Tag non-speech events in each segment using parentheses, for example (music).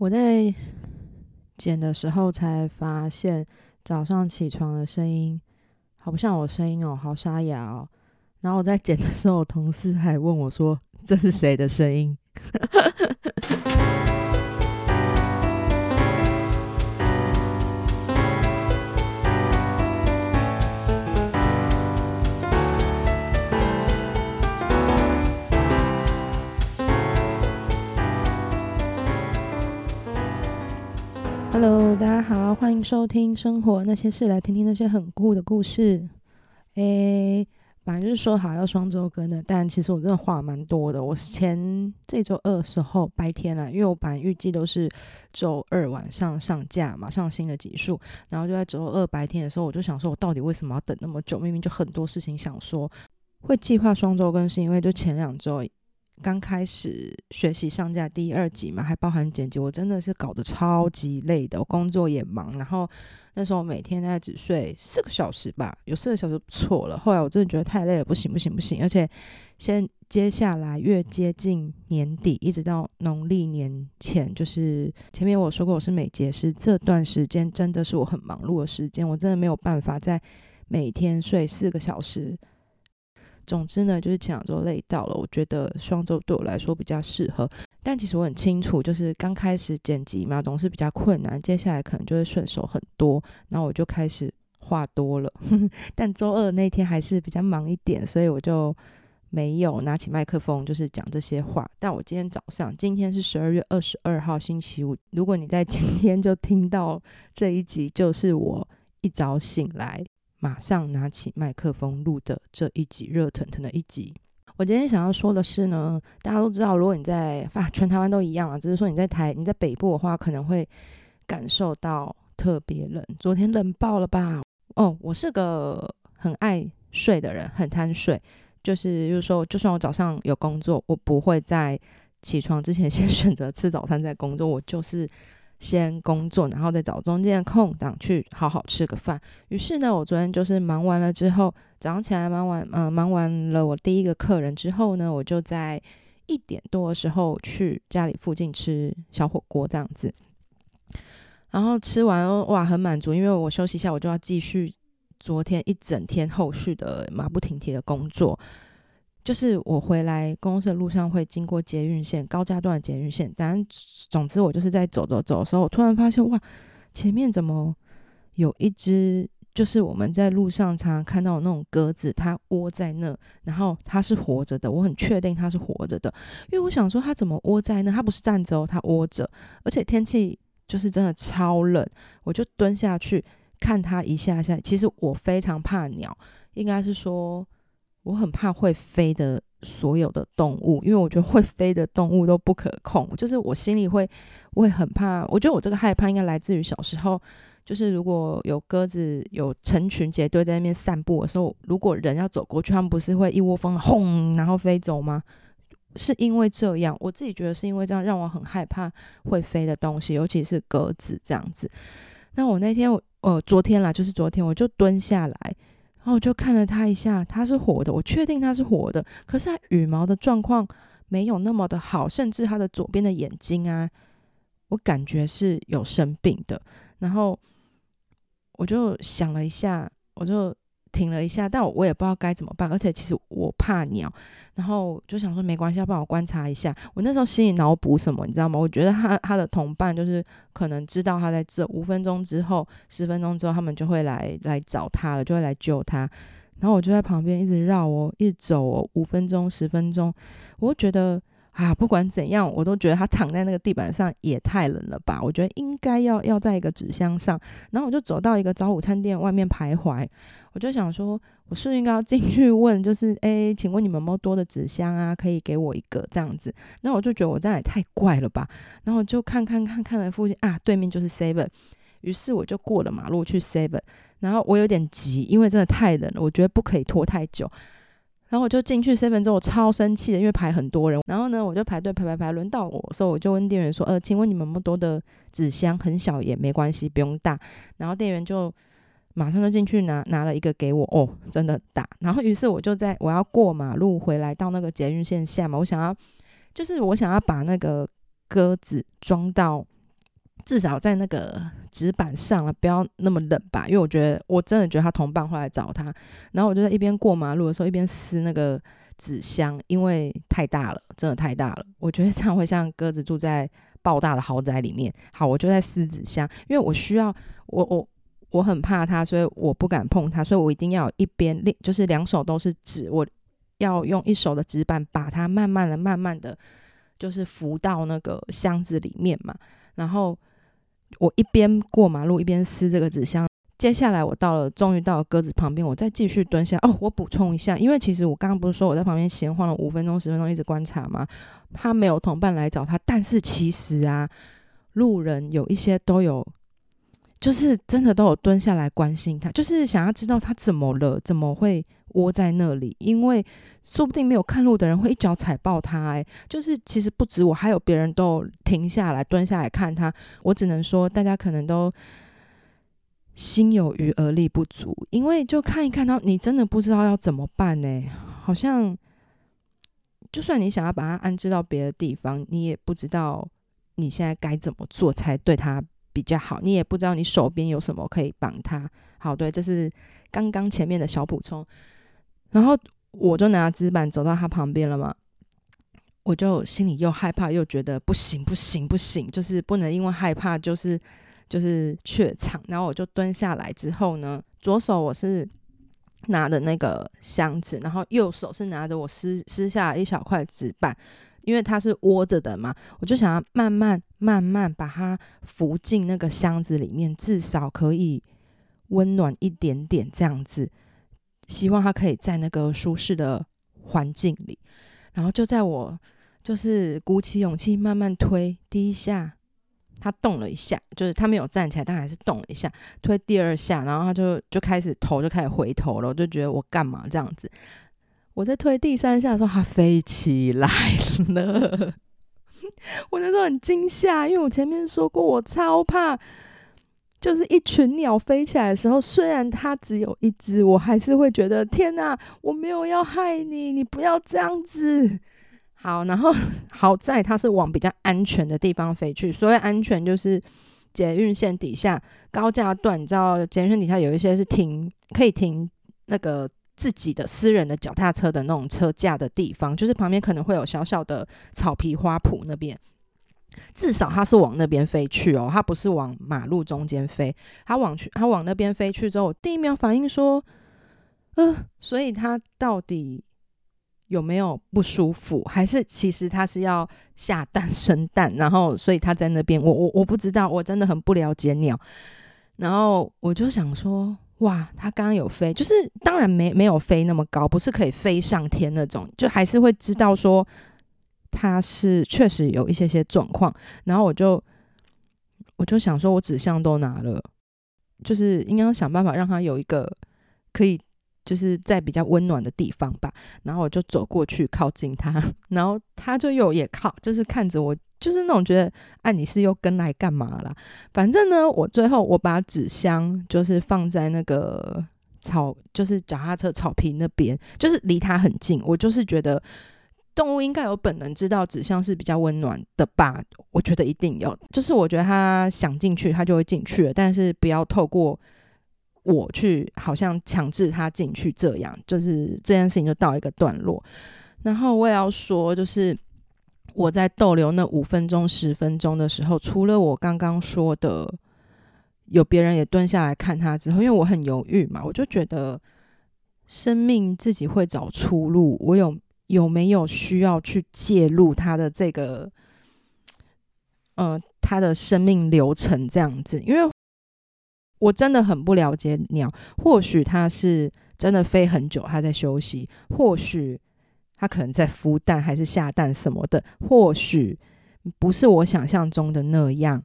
我在剪的时候才发现，早上起床的声音好不像我声音哦，好沙哑哦。然后我在剪的时候，同事还问我说：“这是谁的声音？” (laughs) 收听《生活那些事》，来听听那些很酷的故事。诶，反正就是说好要双周更的，但其实我真的话蛮多的。我前这周二时候白天啊，因为我本来预计都是周二晚上上架嘛，上新的集数，然后就在周二白天的时候，我就想说，我到底为什么要等那么久？明明就很多事情想说，会计划双周更，是因为就前两周。刚开始学习上架第二集嘛，还包含剪辑，我真的是搞得超级累的。我工作也忙，然后那时候每天大概只睡四个小时吧，有四个小时不错了。后来我真的觉得太累了，不行不行不行！而且先接下来越接近年底，一直到农历年前，就是前面我说过我是美睫师，这段时间真的是我很忙碌的时间，我真的没有办法在每天睡四个小时。总之呢，就是前两周累到了，我觉得双周对我来说比较适合。但其实我很清楚，就是刚开始剪辑嘛，总是比较困难，接下来可能就会顺手很多。然后我就开始话多了，(laughs) 但周二那天还是比较忙一点，所以我就没有拿起麦克风，就是讲这些话。但我今天早上，今天是十二月二十二号星期五，如果你在今天就听到这一集，就是我一早醒来。马上拿起麦克风录的这一集热腾腾的一集。我今天想要说的是呢，大家都知道，如果你在啊，全台湾都一样啊，只是说你在台你在北部的话，可能会感受到特别冷。昨天冷爆了吧？哦，我是个很爱睡的人，很贪睡，就是就是说，就算我早上有工作，我不会在起床之前 (laughs) 先选择吃早餐再工作，我就是。先工作，然后再找中间的空档去好好吃个饭。于是呢，我昨天就是忙完了之后，早上起来忙完，嗯，忙完了我第一个客人之后呢，我就在一点多的时候去家里附近吃小火锅这样子。然后吃完哇，很满足，因为我休息一下，我就要继续昨天一整天后续的马不停蹄的工作。就是我回来公司的路上会经过捷运线高架段的捷运线，但总之我就是在走走走的时候，我突然发现哇，前面怎么有一只就是我们在路上常常看到的那种鸽子，它窝在那，然后它是活着的，我很确定它是活着的，因为我想说它怎么窝在那，它不是站着哦，它窝着，而且天气就是真的超冷，我就蹲下去看它一下下。其实我非常怕鸟，应该是说。我很怕会飞的所有的动物，因为我觉得会飞的动物都不可控。就是我心里会，会很怕。我觉得我这个害怕应该来自于小时候，就是如果有鸽子有成群结队在那边散步的时候，如果人要走过去，他们不是会一窝蜂的轰然后飞走吗？是因为这样，我自己觉得是因为这样让我很害怕会飞的东西，尤其是鸽子这样子。那我那天我呃昨天啦，就是昨天我就蹲下来。然后我就看了它一下，它是活的，我确定它是活的。可是它羽毛的状况没有那么的好，甚至它的左边的眼睛啊，我感觉是有生病的。然后我就想了一下，我就。停了一下，但我也不知道该怎么办，而且其实我怕鸟，然后就想说没关系，要帮我观察一下。我那时候心里脑补什么，你知道吗？我觉得他他的同伴就是可能知道他在这，五分钟之后、十分钟之后，他们就会来来找他了，就会来救他。然后我就在旁边一直绕哦，一直走哦，五分钟、十分钟，我就觉得。啊，不管怎样，我都觉得他躺在那个地板上也太冷了吧！我觉得应该要要在一个纸箱上。然后我就走到一个早午餐店外面徘徊，我就想说，我是不是应该要进去问，就是哎，请问你们有没有多的纸箱啊？可以给我一个这样子。那我就觉得我这样也太怪了吧。然后我就看看看看了附近啊，对面就是 Seven，于是我就过了马路去 Seven。然后我有点急，因为真的太冷了，我觉得不可以拖太久。然后我就进去 seven 之后，我超生气的，因为排很多人。然后呢，我就排队排排排，轮到我时候，我就问店员说：“呃，请问你们有没有多的纸箱？很小也没关系，不用大。”然后店员就马上就进去拿拿了一个给我，哦，真的大。然后于是我就在我要过马路回来到那个捷运线下嘛，我想要就是我想要把那个鸽子装到至少在那个纸板上啊，不要那么冷吧，因为我觉得我真的觉得他同伴会来找他，然后我就在一边过马路的时候一边撕那个纸箱，因为太大了，真的太大了，我觉得这样会像鸽子住在爆大的豪宅里面。好，我就在撕纸箱，因为我需要我我我很怕它，所以我不敢碰它，所以我一定要一边另就是两手都是纸，我要用一手的纸板把它慢慢的、慢慢的，就是浮到那个箱子里面嘛，然后。我一边过马路一边撕这个纸箱，接下来我到了，终于到了鸽子旁边，我再继续蹲下。哦，我补充一下，因为其实我刚刚不是说我在旁边闲晃了五分钟、十分钟，一直观察吗？他没有同伴来找他，但是其实啊，路人有一些都有。就是真的都有蹲下来关心他，就是想要知道他怎么了，怎么会窝在那里？因为说不定没有看路的人会一脚踩爆他。哎，就是其实不止我，还有别人都停下来蹲下来看他。我只能说，大家可能都心有余而力不足，因为就看一看到你真的不知道要怎么办呢？好像就算你想要把它安置到别的地方，你也不知道你现在该怎么做才对它。比较好，你也不知道你手边有什么可以帮他。好，对，这是刚刚前面的小补充。然后我就拿纸板走到他旁边了嘛，我就心里又害怕又觉得不行不行不行，就是不能因为害怕就是就是怯场。然后我就蹲下来之后呢，左手我是拿的那个箱子，然后右手是拿着我撕撕下一小块纸板。因为它是窝着的嘛，我就想要慢慢慢慢把它扶进那个箱子里面，至少可以温暖一点点这样子。希望他可以在那个舒适的环境里。然后就在我就是鼓起勇气慢慢推第一下，他动了一下，就是他没有站起来，但还是动了一下。推第二下，然后他就就开始头就开始回头了，我就觉得我干嘛这样子。我在推第三下的时候，他飞起来了。(laughs) 我那时候很惊吓，因为我前面说过，我超怕，就是一群鸟飞起来的时候，虽然它只有一只，我还是会觉得天哪，我没有要害你，你不要这样子。好，然后好在它是往比较安全的地方飞去。所谓安全，就是捷运线底下高架段，你知道，捷运线底下有一些是停可以停那个。自己的私人的脚踏车的那种车架的地方，就是旁边可能会有小小的草皮花圃那边，至少它是往那边飞去哦，它不是往马路中间飞，它往去，它往那边飞去之后，第一秒反应说，呃，所以它到底有没有不舒服，还是其实它是要下蛋生蛋，然后所以它在那边，(laughs) 我我我不知道，我真的很不了解鸟，然后我就想说。哇，它刚刚有飞，就是当然没没有飞那么高，不是可以飞上天那种，就还是会知道说他是确实有一些些状况。然后我就我就想说，我纸箱都拿了，就是应该想办法让他有一个可以就是在比较温暖的地方吧。然后我就走过去靠近他，然后他就又也靠，就是看着我。就是那种觉得，哎，你是又跟来干嘛啦？反正呢，我最后我把纸箱就是放在那个草，就是脚踏车草坪那边，就是离他很近。我就是觉得动物应该有本能知道指向是比较温暖的吧？我觉得一定有，就是我觉得它想进去，它就会进去了，但是不要透过我去，好像强制它进去，这样就是这件事情就到一个段落。然后我也要说，就是。我在逗留那五分钟、十分钟的时候，除了我刚刚说的，有别人也蹲下来看他之后，因为我很犹豫嘛，我就觉得生命自己会找出路。我有有没有需要去介入他的这个，呃，他的生命流程这样子？因为我真的很不了解鸟，或许它是真的飞很久，它在休息，或许。它可能在孵蛋还是下蛋什么的，或许不是我想象中的那样，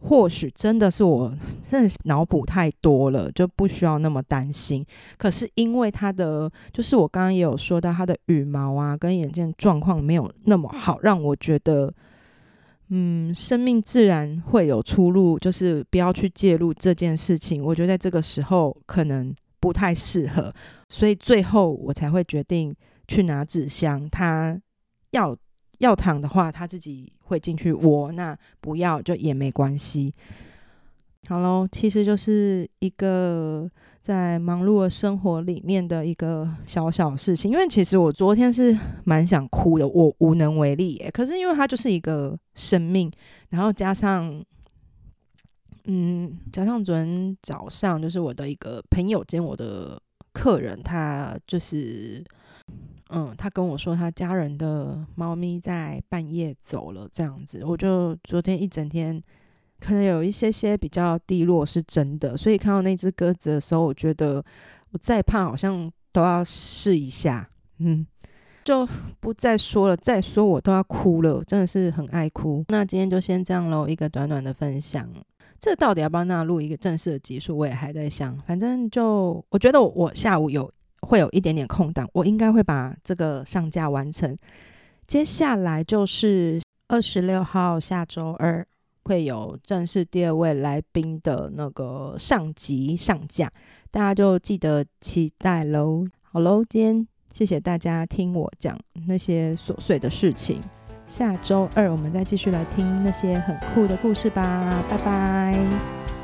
或许真的是我真的脑补太多了，就不需要那么担心。可是因为它的，就是我刚刚也有说到它的羽毛啊，跟眼睛状况没有那么好，让我觉得，嗯，生命自然会有出路，就是不要去介入这件事情。我觉得在这个时候可能不太适合，所以最后我才会决定。去拿纸箱，他要要躺的话，他自己会进去窝；那不要就也没关系。好喽，其实就是一个在忙碌的生活里面的一个小小事情。因为其实我昨天是蛮想哭的，我无能为力。耶。可是因为它就是一个生命，然后加上，嗯，加上昨天早上就是我的一个朋友兼我的客人，他就是，嗯，他跟我说他家人的猫咪在半夜走了，这样子，我就昨天一整天。可能有一些些比较低落，是真的。所以看到那只鸽子的时候，我觉得我再怕好像都要试一下，嗯，就不再说了。再说我都要哭了，真的是很爱哭。那今天就先这样喽，一个短短的分享。这到底要不要纳入一个正式的集数，我也还在想。反正就我觉得我下午有会有一点点空档，我应该会把这个上架完成。接下来就是二十六号下周二。会有正式第二位来宾的那个上集上架，大家就记得期待喽。好喽，今天谢谢大家听我讲那些琐碎的事情，下周二我们再继续来听那些很酷的故事吧，拜拜。